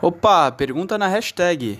Opa, pergunta na hashtag.